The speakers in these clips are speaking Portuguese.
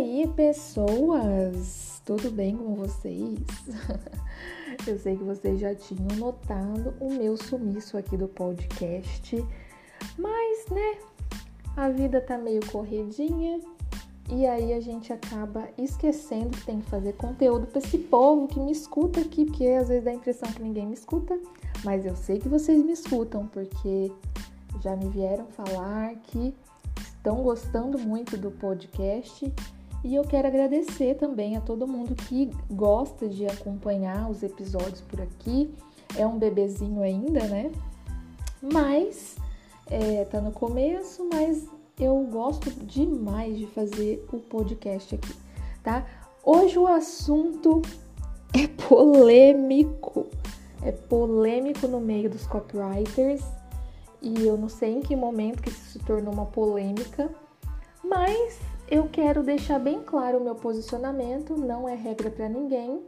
aí, pessoas? Tudo bem com vocês? Eu sei que vocês já tinham notado o meu sumiço aqui do podcast, mas né, a vida tá meio corridinha e aí a gente acaba esquecendo que tem que fazer conteúdo para esse povo que me escuta aqui, porque às vezes dá a impressão que ninguém me escuta, mas eu sei que vocês me escutam porque já me vieram falar que estão gostando muito do podcast e eu quero agradecer também a todo mundo que gosta de acompanhar os episódios por aqui. É um bebezinho ainda, né? Mas é, tá no começo, mas eu gosto demais de fazer o podcast aqui, tá? Hoje o assunto é polêmico. É polêmico no meio dos copywriters e eu não sei em que momento que isso se tornou uma polêmica, mas eu quero deixar bem claro o meu posicionamento, não é regra para ninguém.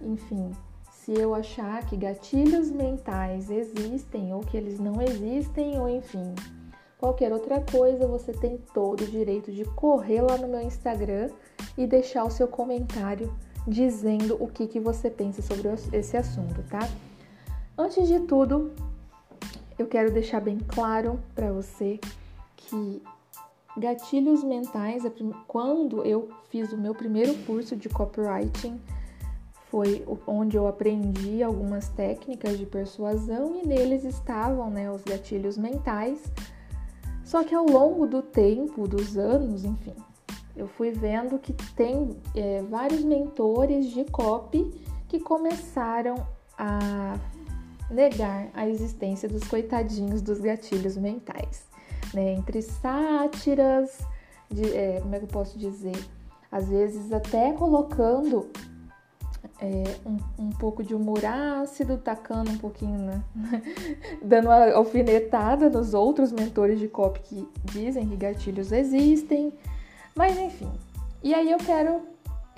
Enfim, se eu achar que gatilhos mentais existem ou que eles não existem, ou enfim, qualquer outra coisa, você tem todo o direito de correr lá no meu Instagram e deixar o seu comentário dizendo o que, que você pensa sobre esse assunto, tá? Antes de tudo, eu quero deixar bem claro para você que gatilhos mentais, quando eu fiz o meu primeiro curso de copywriting, foi onde eu aprendi algumas técnicas de persuasão e neles estavam né, os gatilhos mentais. Só que ao longo do tempo, dos anos, enfim, eu fui vendo que tem é, vários mentores de copy que começaram a negar a existência dos coitadinhos dos gatilhos mentais. Né? Entre sátiras, de, é, como é que eu posso dizer? Às vezes até colocando é, um, um, pouco de humor ácido, tacando um pouquinho, né? dando uma alfinetada nos outros mentores de copy que dizem que gatilhos existem. Mas enfim. E aí eu quero,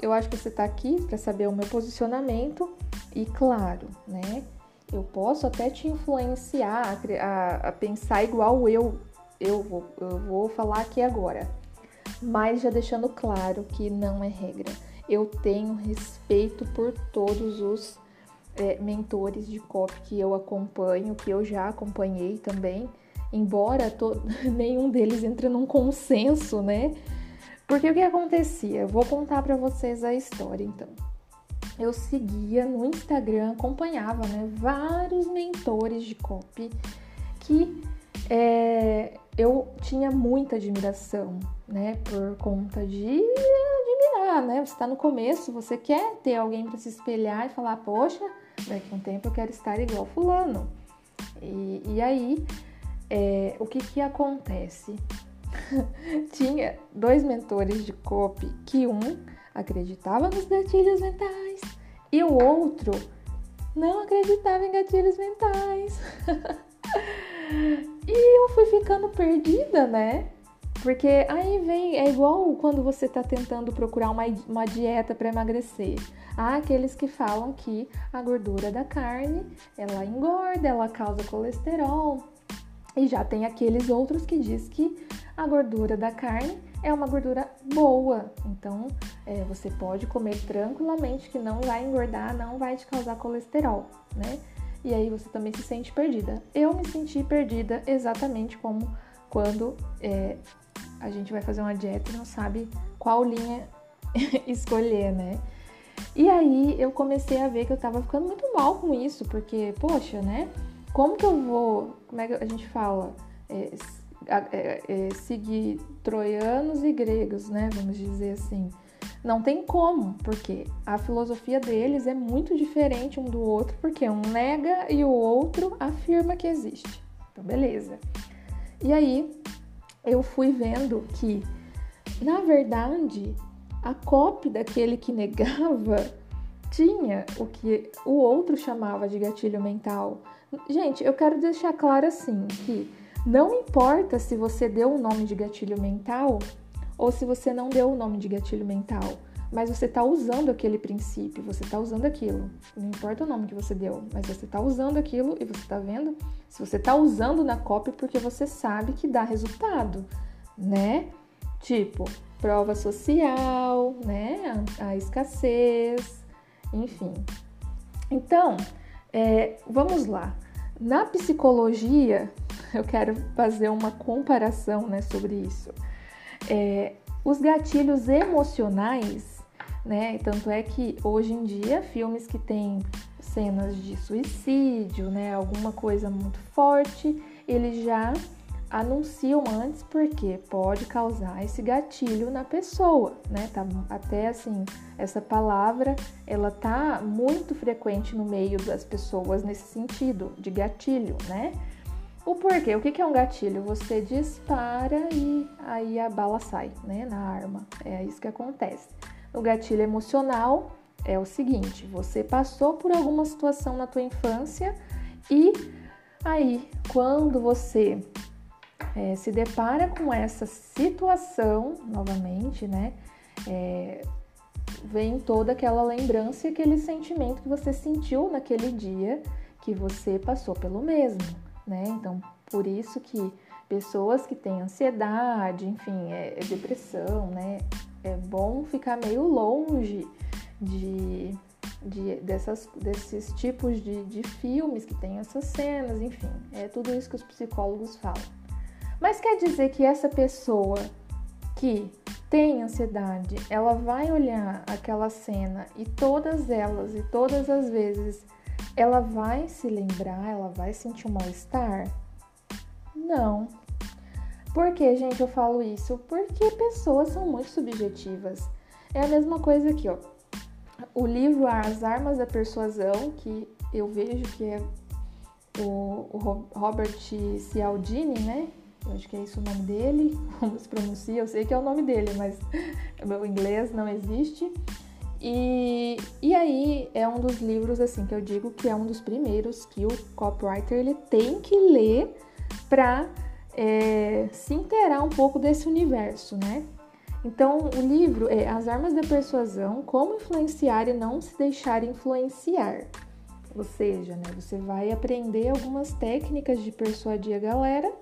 eu acho que você está aqui para saber o meu posicionamento e claro, né? Eu posso até te influenciar a, a pensar igual eu, eu vou, eu vou falar aqui agora. Mas já deixando claro que não é regra. Eu tenho respeito por todos os é, mentores de copy que eu acompanho, que eu já acompanhei também, embora to... nenhum deles entre num consenso, né? Porque o que acontecia? Vou contar para vocês a história então eu seguia no Instagram, acompanhava né, vários mentores de copy que é, eu tinha muita admiração, né? Por conta de admirar, né? Você está no começo, você quer ter alguém para se espelhar e falar, poxa, daqui a um tempo eu quero estar igual fulano. E, e aí, é, o que que acontece? tinha dois mentores de copy que um acreditava nos gatilhos mentais e o outro não acreditava em gatilhos mentais. e eu fui ficando perdida, né? Porque aí vem, é igual quando você está tentando procurar uma, uma dieta para emagrecer. Há aqueles que falam que a gordura da carne ela engorda, ela causa colesterol. E já tem aqueles outros que diz que a gordura da carne é uma gordura boa, então é, você pode comer tranquilamente que não vai engordar, não vai te causar colesterol, né? E aí você também se sente perdida. Eu me senti perdida exatamente como quando é, a gente vai fazer uma dieta e não sabe qual linha escolher, né? E aí eu comecei a ver que eu tava ficando muito mal com isso, porque, poxa, né? Como que eu vou. Como é que a gente fala? É, é, é, seguir troianos e gregos, né? Vamos dizer assim. Não tem como, porque a filosofia deles é muito diferente um do outro, porque um nega e o outro afirma que existe. Então, beleza. E aí eu fui vendo que, na verdade, a cópia daquele que negava tinha o que o outro chamava de gatilho mental. Gente, eu quero deixar claro assim que não importa se você deu o nome de gatilho mental ou se você não deu o nome de gatilho mental, mas você está usando aquele princípio, você está usando aquilo. Não importa o nome que você deu, mas você está usando aquilo e você está vendo se você está usando na cópia porque você sabe que dá resultado, né? Tipo, prova social, né? A, a escassez, enfim. Então, é, vamos lá. Na psicologia, eu quero fazer uma comparação né, sobre isso. É, os gatilhos emocionais, né? Tanto é que hoje em dia filmes que têm cenas de suicídio, né? Alguma coisa muito forte, eles já anunciam antes porque pode causar esse gatilho na pessoa, né? Tá, até assim, essa palavra ela tá muito frequente no meio das pessoas nesse sentido de gatilho, né? O porquê? O que é um gatilho? Você dispara e aí a bala sai, né? Na arma. É isso que acontece. O gatilho emocional é o seguinte: você passou por alguma situação na tua infância e aí, quando você é, se depara com essa situação novamente, né? É, vem toda aquela lembrança e aquele sentimento que você sentiu naquele dia que você passou pelo mesmo, né? Então, por isso que pessoas que têm ansiedade, enfim, é, é depressão, né? É bom ficar meio longe de, de dessas, desses tipos de, de filmes que tem essas cenas, enfim, é tudo isso que os psicólogos falam. Mas quer dizer que essa pessoa que tem ansiedade, ela vai olhar aquela cena e todas elas e todas as vezes ela vai se lembrar, ela vai sentir um mal-estar? Não. Por que, gente, eu falo isso? Porque pessoas são muito subjetivas. É a mesma coisa aqui, ó. O livro As Armas da Persuasão, que eu vejo que é o, Robert Cialdini, né? Eu acho que é isso o nome dele, como se pronuncia, eu sei que é o nome dele, mas meu inglês não existe. E, e aí é um dos livros assim que eu digo que é um dos primeiros que o copywriter ele tem que ler para é, se inteirar um pouco desse universo, né? Então o livro é As Armas da Persuasão: Como influenciar e não se deixar influenciar. Ou seja, né, você vai aprender algumas técnicas de persuadir a galera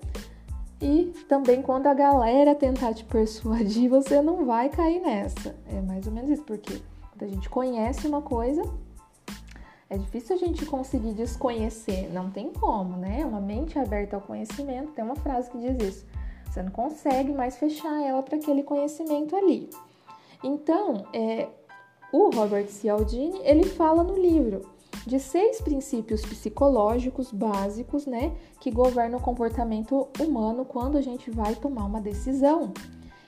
e também quando a galera tentar te persuadir, você não vai cair nessa. É mais ou menos isso, porque quando a gente conhece uma coisa, é difícil a gente conseguir desconhecer. Não tem como, né? Uma mente aberta ao conhecimento, tem uma frase que diz isso. Você não consegue mais fechar ela para aquele conhecimento ali. Então, é, o Robert Cialdini, ele fala no livro de seis princípios psicológicos básicos, né, que governam o comportamento humano quando a gente vai tomar uma decisão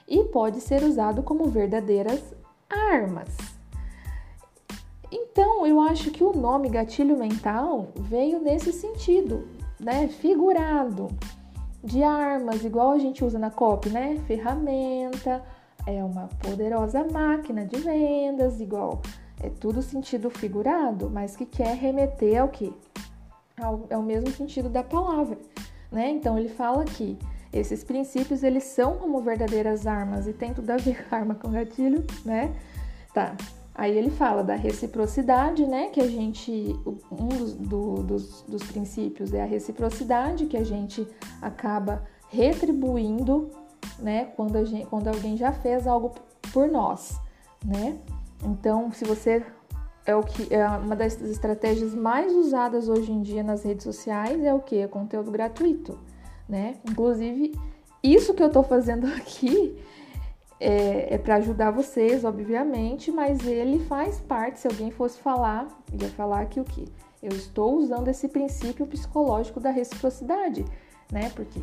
e pode ser usado como verdadeiras armas. Então, eu acho que o nome gatilho mental veio nesse sentido, né, figurado de armas, igual a gente usa na COP, né, ferramenta, é uma poderosa máquina de vendas, igual é tudo sentido figurado, mas que quer remeter ao que? Ao, é o mesmo sentido da palavra, né? Então ele fala que esses princípios eles são como verdadeiras armas e tem tudo a ver arma com gatilho, né? Tá. Aí ele fala da reciprocidade, né? Que a gente. Um dos, do, dos, dos princípios é a reciprocidade, que a gente acaba retribuindo, né? Quando, a gente, quando alguém já fez algo por nós, né? Então, se você é o que é uma das estratégias mais usadas hoje em dia nas redes sociais é o que? É conteúdo gratuito, né? Inclusive, isso que eu tô fazendo aqui é, é para ajudar vocês, obviamente, mas ele faz parte. Se alguém fosse falar, ia falar que o que? Eu estou usando esse princípio psicológico da reciprocidade, né? Porque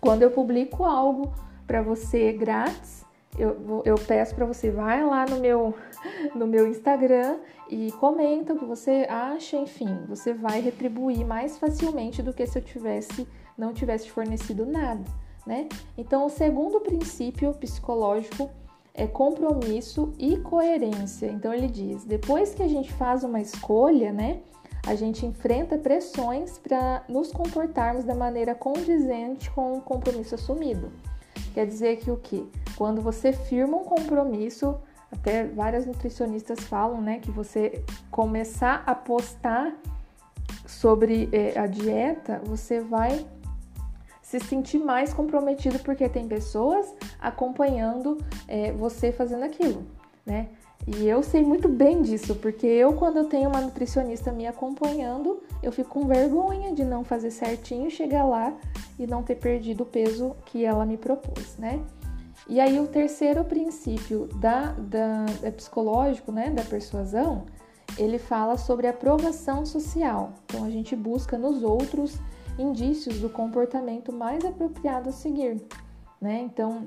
quando eu publico algo para você grátis, eu, eu peço para você vai lá no meu no meu Instagram e comenta o que você acha, enfim, você vai retribuir mais facilmente do que se eu tivesse não tivesse fornecido nada, né? Então, o segundo princípio psicológico é compromisso e coerência. Então ele diz: depois que a gente faz uma escolha, né, a gente enfrenta pressões para nos comportarmos da maneira condizente com o compromisso assumido. Quer dizer que o que? Quando você firma um compromisso, até várias nutricionistas falam, né, que você começar a postar sobre eh, a dieta, você vai se sentir mais comprometido porque tem pessoas acompanhando é, você fazendo aquilo, né? E eu sei muito bem disso, porque eu, quando eu tenho uma nutricionista me acompanhando, eu fico com vergonha de não fazer certinho, chegar lá e não ter perdido o peso que ela me propôs, né? E aí, o terceiro princípio da, da, é psicológico, né, da persuasão, ele fala sobre aprovação social. Então, a gente busca nos outros indícios do comportamento mais apropriado a seguir, né? Então,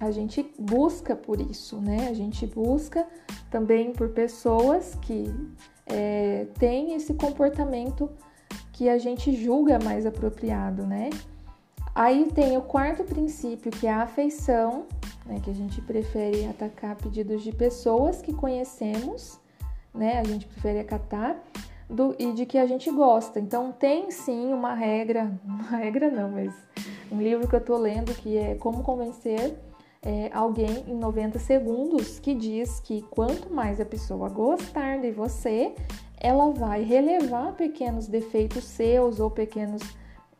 a gente busca por isso, né? A gente busca também por pessoas que é, têm esse comportamento que a gente julga mais apropriado, né? Aí tem o quarto princípio, que é a afeição, né? Que a gente prefere atacar pedidos de pessoas que conhecemos, né? A gente prefere acatar do, e de que a gente gosta. Então tem sim uma regra, uma regra não, mas um livro que eu tô lendo que é Como Convencer é, alguém em 90 segundos que diz que quanto mais a pessoa gostar de você, ela vai relevar pequenos defeitos seus ou pequenos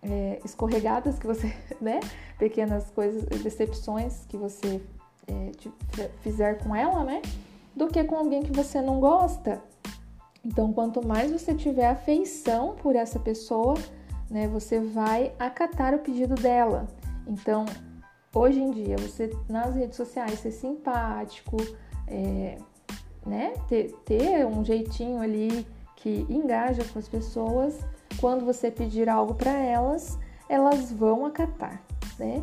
é, escorregadas que você, né? Pequenas coisas, decepções que você é, fizer com ela, né? Do que com alguém que você não gosta. Então, quanto mais você tiver afeição por essa pessoa, né? Você vai acatar o pedido dela. Então, hoje em dia, você nas redes sociais ser simpático, é, né? Ter, ter um jeitinho ali que engaja com as pessoas, quando você pedir algo para elas, elas vão acatar, né?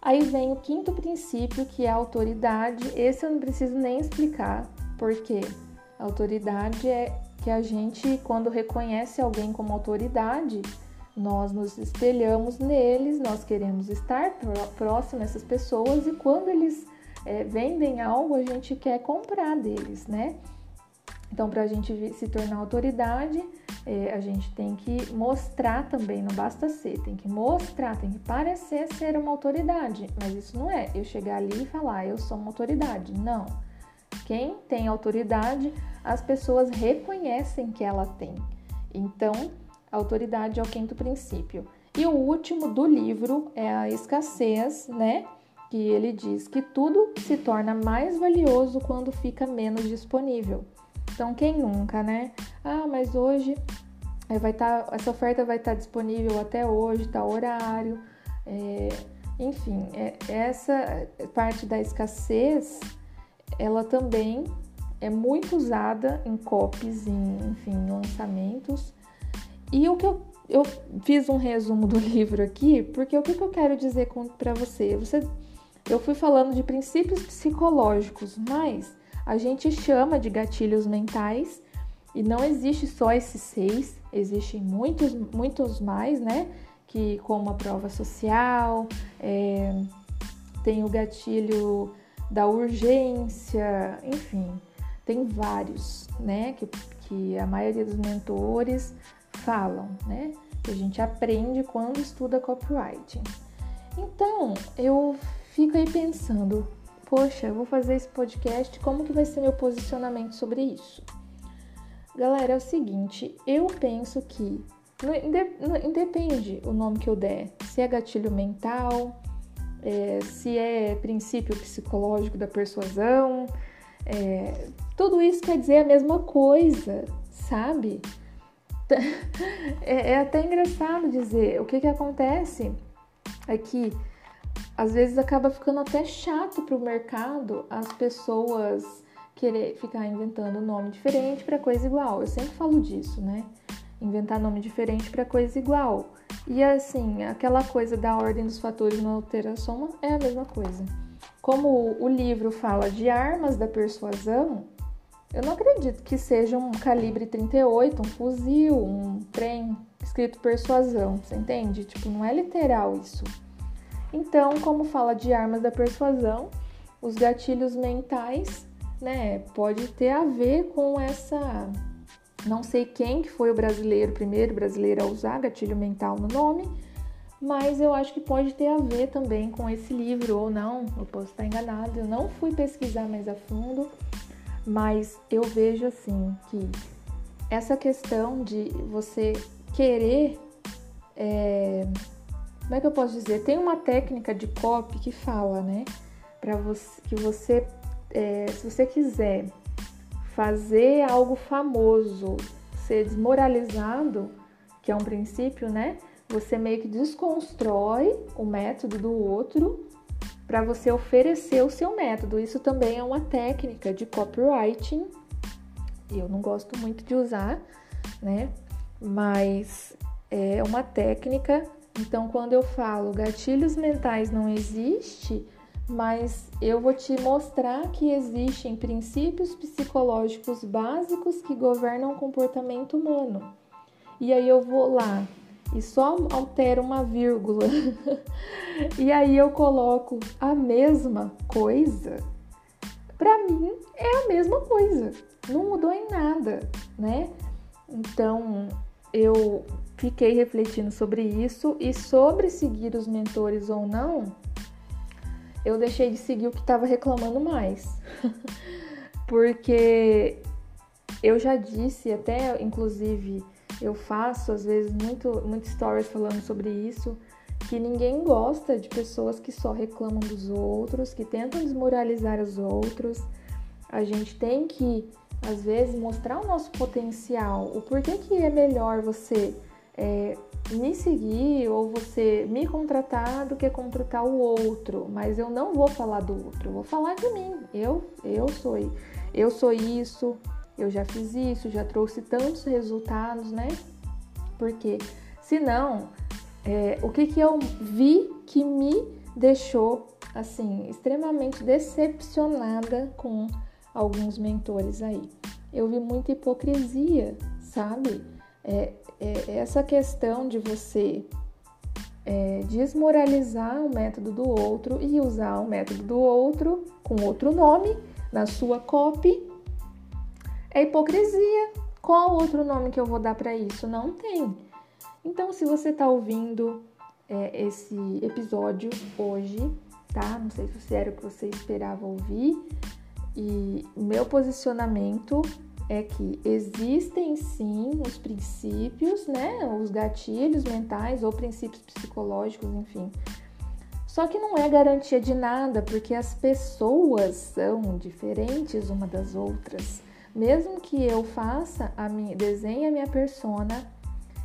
Aí vem o quinto princípio, que é a autoridade. Esse eu não preciso nem explicar, porque a autoridade é que a gente, quando reconhece alguém como autoridade, nós nos espelhamos neles, nós queremos estar próximo dessas pessoas e quando eles é, vendem algo, a gente quer comprar deles, né? Então, para a gente se tornar autoridade, é, a gente tem que mostrar também, não basta ser, tem que mostrar, tem que parecer ser uma autoridade. Mas isso não é eu chegar ali e falar, eu sou uma autoridade. Não. Quem tem autoridade, as pessoas reconhecem que ela tem. Então, autoridade é o quinto princípio. E o último do livro é a escassez, né? Que ele diz que tudo se torna mais valioso quando fica menos disponível. Então, quem nunca, né? Ah, mas hoje eh, vai estar, tá, essa oferta vai estar tá disponível até hoje, tal horário. É, enfim, é, essa parte da escassez, ela também é muito usada em copies, em, enfim, lançamentos e o que eu, eu fiz um resumo do livro aqui, porque o que, que eu quero dizer para você? você? Eu fui falando de princípios psicológicos, mas a gente chama de gatilhos mentais e não existe só esses seis, existem muitos, muitos mais, né? Que como a prova social, é, tem o gatilho da urgência, enfim, tem vários, né? Que, que a maioria dos mentores falam, né? Que a gente aprende quando estuda copywriting. Então, eu fico aí pensando, poxa, eu vou fazer esse podcast, como que vai ser meu posicionamento sobre isso? Galera, é o seguinte, eu penso que independe o nome que eu der, se é gatilho mental, é, se é princípio psicológico da persuasão, é, tudo isso quer dizer a mesma coisa, sabe? é, é até engraçado dizer. O que, que acontece é que às vezes acaba ficando até chato para o mercado as pessoas querer ficar inventando nome diferente para coisa igual. Eu sempre falo disso, né? Inventar nome diferente para coisa igual. E assim, aquela coisa da ordem dos fatores na alteração é a mesma coisa. Como o livro fala de armas da persuasão, eu não acredito que seja um calibre 38, um fuzil, um trem escrito persuasão, você entende? Tipo, não é literal isso. Então, como fala de armas da persuasão, os gatilhos mentais, né, pode ter a ver com essa não sei quem que foi o brasileiro, primeiro brasileiro a usar gatilho mental no nome, mas eu acho que pode ter a ver também com esse livro ou não, eu posso estar enganado, eu não fui pesquisar mais a fundo, mas eu vejo assim que essa questão de você querer é, como é que eu posso dizer? Tem uma técnica de copy que fala, né? Para você que você, é, se você quiser fazer algo famoso, ser desmoralizado, que é um princípio, né? Você meio que desconstrói o método do outro para você oferecer o seu método. Isso também é uma técnica de copywriting. Eu não gosto muito de usar, né? Mas é uma técnica. Então, quando eu falo gatilhos mentais não existe, mas eu vou te mostrar que existem princípios psicológicos básicos que governam o comportamento humano. E aí eu vou lá e só altero uma vírgula. e aí eu coloco a mesma coisa. Para mim é a mesma coisa. Não mudou em nada, né? Então, eu fiquei refletindo sobre isso e sobre seguir os mentores ou não, eu deixei de seguir o que estava reclamando mais. Porque eu já disse, até inclusive eu faço às vezes muito, muito stories falando sobre isso, que ninguém gosta de pessoas que só reclamam dos outros, que tentam desmoralizar os outros. A gente tem que, às vezes, mostrar o nosso potencial, o porquê que é melhor você é, me seguir ou você me contratar do que contratar o outro. Mas eu não vou falar do outro, eu vou falar de mim. Eu, eu sou, eu sou isso, eu já fiz isso, já trouxe tantos resultados, né? Porque senão, é, o que, que eu vi que me deixou assim extremamente decepcionada com alguns mentores aí? Eu vi muita hipocrisia, sabe? É, essa questão de você é, desmoralizar o método do outro e usar o método do outro com outro nome na sua copy é hipocrisia. Qual outro nome que eu vou dar para isso? Não tem. Então, se você está ouvindo é, esse episódio hoje, tá? Não sei se era o que você esperava ouvir. E meu posicionamento é que existem sim os princípios, né? Os gatilhos mentais ou princípios psicológicos, enfim. Só que não é garantia de nada, porque as pessoas são diferentes uma das outras. Mesmo que eu faça a minha, desenhe a minha persona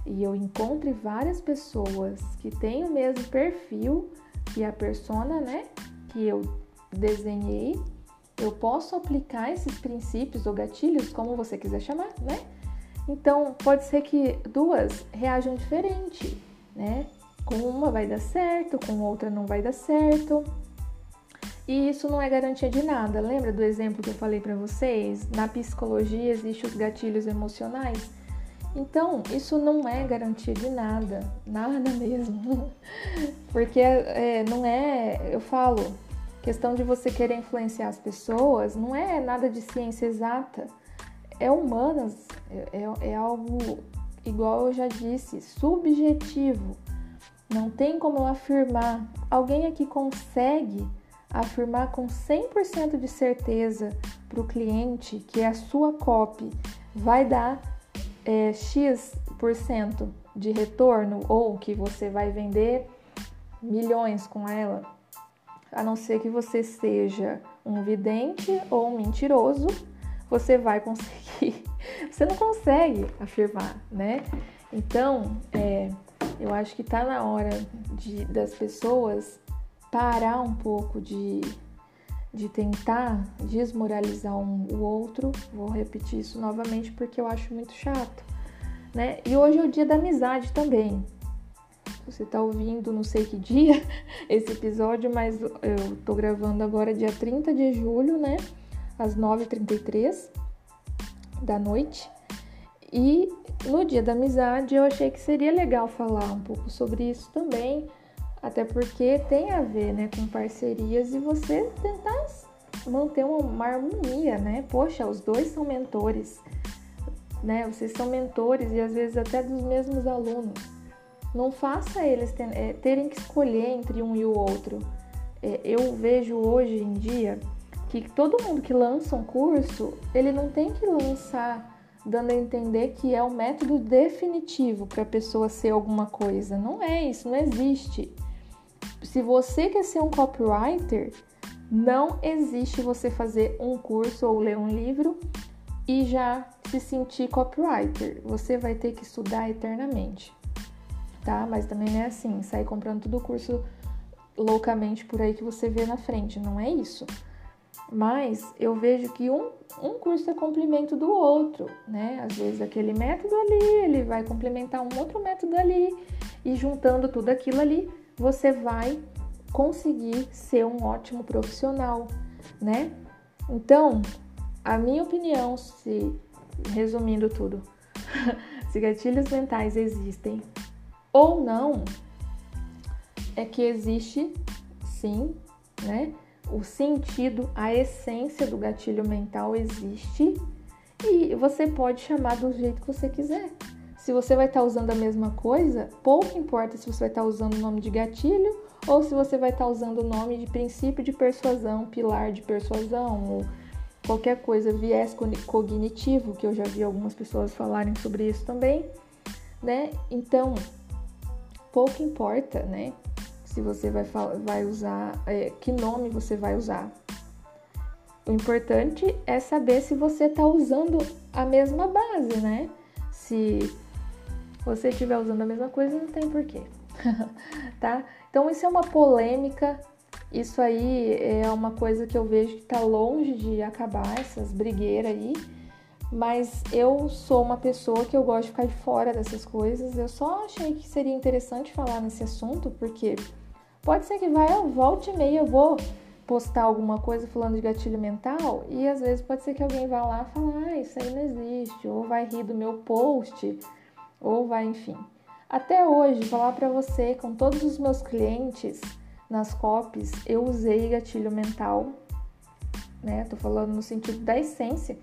e eu encontre várias pessoas que têm o mesmo perfil que a persona, né, que eu desenhei, eu posso aplicar esses princípios ou gatilhos, como você quiser chamar, né? Então, pode ser que duas reajam diferente, né? Com uma vai dar certo, com outra não vai dar certo. E isso não é garantia de nada. Lembra do exemplo que eu falei para vocês? Na psicologia existem os gatilhos emocionais. Então, isso não é garantia de nada, nada mesmo. Porque é, não é, eu falo, questão de você querer influenciar as pessoas, não é nada de ciência exata. É humanas, é, é, é algo, igual eu já disse, subjetivo. Não tem como eu afirmar. Alguém aqui consegue afirmar com 100% de certeza para o cliente que a sua copy vai dar é, X% de retorno ou que você vai vender milhões com ela, a não ser que você seja um vidente ou um mentiroso, você vai conseguir. Você não consegue afirmar, né? Então, é, eu acho que tá na hora de, das pessoas parar um pouco de, de tentar desmoralizar um, o outro. Vou repetir isso novamente porque eu acho muito chato, né? E hoje é o dia da amizade também. Você tá ouvindo não sei que dia esse episódio, mas eu tô gravando agora dia 30 de julho, né? Às 9h33 da noite. E no dia da amizade eu achei que seria legal falar um pouco sobre isso também até porque tem a ver, né, com parcerias e você tentar manter uma harmonia, né? Poxa, os dois são mentores, né? Vocês são mentores e às vezes até dos mesmos alunos. Não faça eles é, terem que escolher entre um e o outro. É, eu vejo hoje em dia que todo mundo que lança um curso, ele não tem que lançar dando a entender que é o método definitivo para a pessoa ser alguma coisa. Não é isso, não existe. Se você quer ser um copywriter, não existe você fazer um curso ou ler um livro e já se sentir copywriter. Você vai ter que estudar eternamente, tá? Mas também não é assim, sair comprando todo o curso loucamente por aí que você vê na frente, não é isso. Mas eu vejo que um, um curso é complemento do outro, né? Às vezes aquele método ali, ele vai complementar um outro método ali, e juntando tudo aquilo ali, você vai conseguir ser um ótimo profissional, né? Então, a minha opinião, se resumindo tudo, se gatilhos mentais existem ou não, é que existe sim, né? O sentido, a essência do gatilho mental existe e você pode chamar do jeito que você quiser. Se você vai estar usando a mesma coisa, pouco importa se você vai estar usando o nome de gatilho ou se você vai estar usando o nome de princípio de persuasão, pilar de persuasão, ou qualquer coisa, viés cognitivo, que eu já vi algumas pessoas falarem sobre isso também, né? Então, pouco importa, né? Se você vai, vai usar, é, que nome você vai usar. O importante é saber se você está usando a mesma base, né? Se você estiver usando a mesma coisa, não tem porquê, tá? Então, isso é uma polêmica isso aí é uma coisa que eu vejo que está longe de acabar, essas brigueiras aí. Mas eu sou uma pessoa que eu gosto de ficar de fora dessas coisas. Eu só achei que seria interessante falar nesse assunto, porque pode ser que vai, eu volte e meia, eu vou postar alguma coisa falando de gatilho mental e às vezes pode ser que alguém vá lá fale, ah, isso aí não existe, ou vai rir do meu post, ou vai, enfim. Até hoje, falar para você, com todos os meus clientes, nas copies eu usei gatilho mental, né? Tô falando no sentido da essência,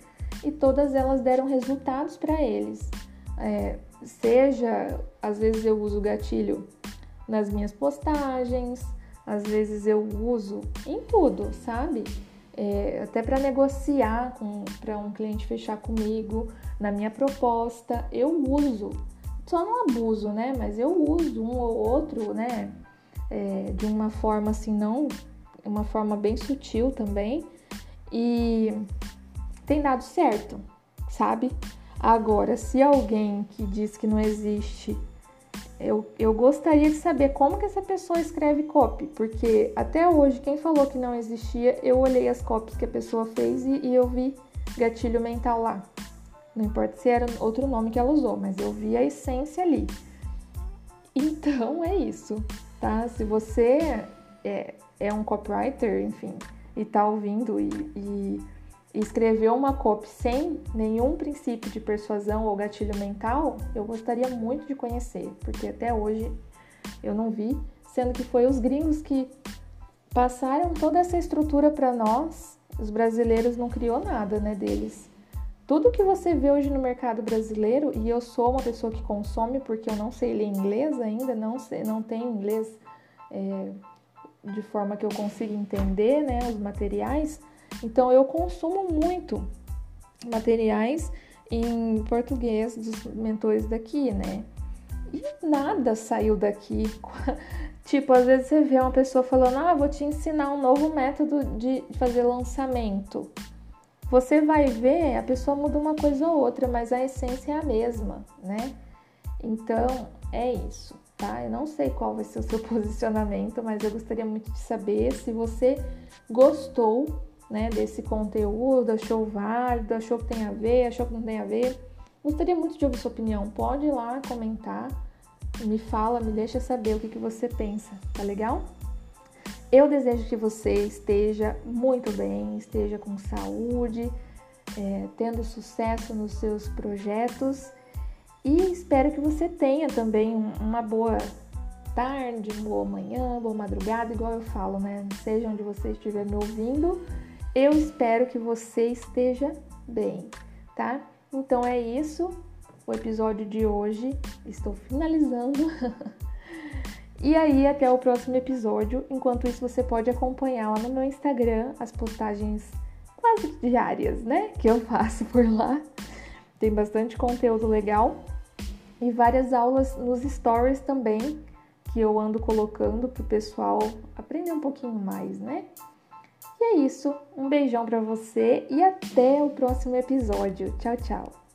e todas elas deram resultados para eles. É, seja, às vezes eu uso gatilho nas minhas postagens, às vezes eu uso em tudo, sabe? É, até para negociar para um cliente fechar comigo na minha proposta, eu uso. Só não abuso, né? Mas eu uso um ou outro, né? é, de uma forma assim, não, uma forma bem sutil também, e tem dado certo, sabe? Agora, se alguém que diz que não existe, eu, eu gostaria de saber como que essa pessoa escreve copy, porque até hoje, quem falou que não existia, eu olhei as copies que a pessoa fez e, e eu vi gatilho mental lá. Não importa se era outro nome que ela usou, mas eu vi a essência ali. Então é isso tá? Se você é, é um copywriter, enfim, e tá ouvindo e, e, escreveu uma copy sem nenhum princípio de persuasão ou gatilho mental, eu gostaria muito de conhecer, porque até hoje eu não vi, sendo que foi os gringos que passaram toda essa estrutura para nós, os brasileiros não criou nada, né, deles. Tudo que você vê hoje no mercado brasileiro, e eu sou uma pessoa que consome porque eu não sei ler inglês ainda, não, sei, não tenho inglês é, de forma que eu consiga entender né, os materiais, então eu consumo muito materiais em português dos mentores daqui, né? E nada saiu daqui. tipo, às vezes você vê uma pessoa falando: Ah, vou te ensinar um novo método de fazer lançamento. Você vai ver, a pessoa muda uma coisa ou outra, mas a essência é a mesma, né? Então, é isso, tá? Eu não sei qual vai ser o seu posicionamento, mas eu gostaria muito de saber se você gostou, né, desse conteúdo, achou válido, achou que tem a ver, achou que não tem a ver. Gostaria muito de ouvir sua opinião. Pode ir lá comentar, me fala, me deixa saber o que, que você pensa, tá legal? Eu desejo que você esteja muito bem, esteja com saúde, é, tendo sucesso nos seus projetos e espero que você tenha também uma boa tarde, boa manhã, boa madrugada, igual eu falo, né? Seja onde você estiver me ouvindo, eu espero que você esteja bem, tá? Então é isso, o episódio de hoje. Estou finalizando. E aí, até o próximo episódio. Enquanto isso, você pode acompanhar lá no meu Instagram as postagens quase diárias, né? Que eu faço por lá. Tem bastante conteúdo legal e várias aulas nos stories também que eu ando colocando para o pessoal aprender um pouquinho mais, né? E é isso. Um beijão para você e até o próximo episódio. Tchau, tchau.